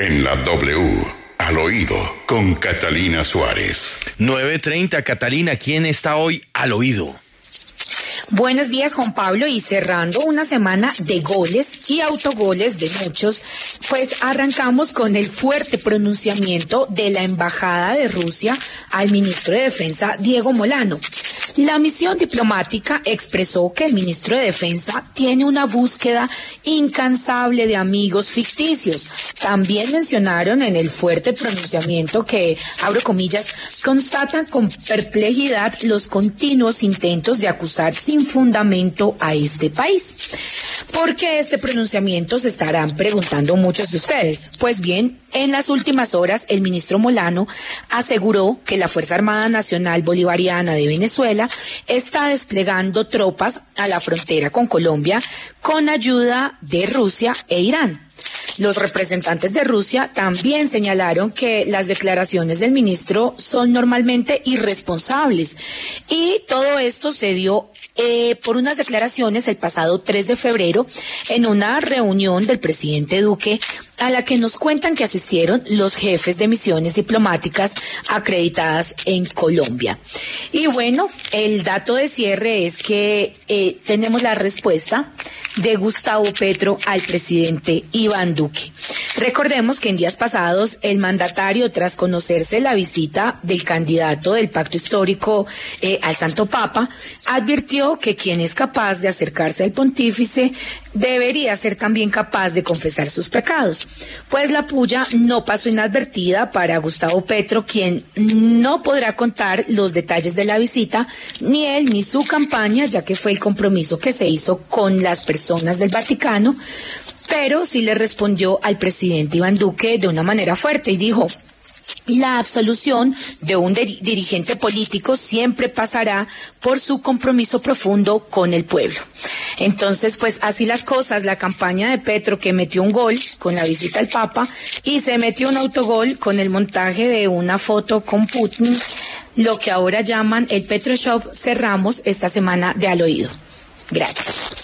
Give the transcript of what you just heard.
En la W, al oído, con Catalina Suárez. 9.30, Catalina, ¿quién está hoy al oído? Buenos días, Juan Pablo. Y cerrando una semana de goles y autogoles de muchos, pues arrancamos con el fuerte pronunciamiento de la Embajada de Rusia al ministro de Defensa, Diego Molano. La misión diplomática expresó que el ministro de Defensa tiene una búsqueda incansable de amigos ficticios. También mencionaron en el fuerte pronunciamiento que, abro comillas, constatan con perplejidad los continuos intentos de acusar sin fundamento a este país. ¿Por qué este pronunciamiento? Se estarán preguntando muchos de ustedes. Pues bien, en las últimas horas, el ministro Molano aseguró que la Fuerza Armada Nacional Bolivariana de Venezuela está desplegando tropas a la frontera con Colombia con ayuda de Rusia e Irán. Los representantes de Rusia también señalaron que las declaraciones del ministro son normalmente irresponsables y todo esto se dio eh, por unas declaraciones el pasado 3 de febrero en una reunión del presidente Duque a la que nos cuentan que asistieron los jefes de misiones diplomáticas acreditadas en Colombia. Y bueno, el dato de cierre es que eh, tenemos la respuesta de Gustavo Petro al presidente Iván Duque. Recordemos que en días pasados el mandatario, tras conocerse la visita del candidato del pacto histórico eh, al Santo Papa, advirtió que quien es capaz de acercarse al pontífice debería ser también capaz de confesar sus pecados. Pues la puya no pasó inadvertida para Gustavo Petro, quien no podrá contar los detalles de la visita, ni él ni su campaña, ya que fue el compromiso que se hizo con las personas del Vaticano, pero sí le respondió al presidente Iván Duque de una manera fuerte y dijo, la absolución de un dirigente político siempre pasará por su compromiso profundo con el pueblo. Entonces, pues así las cosas, la campaña de Petro que metió un gol con la visita al Papa y se metió un autogol con el montaje de una foto con Putin, lo que ahora llaman el Petro Shop, cerramos esta semana de al oído. Gracias.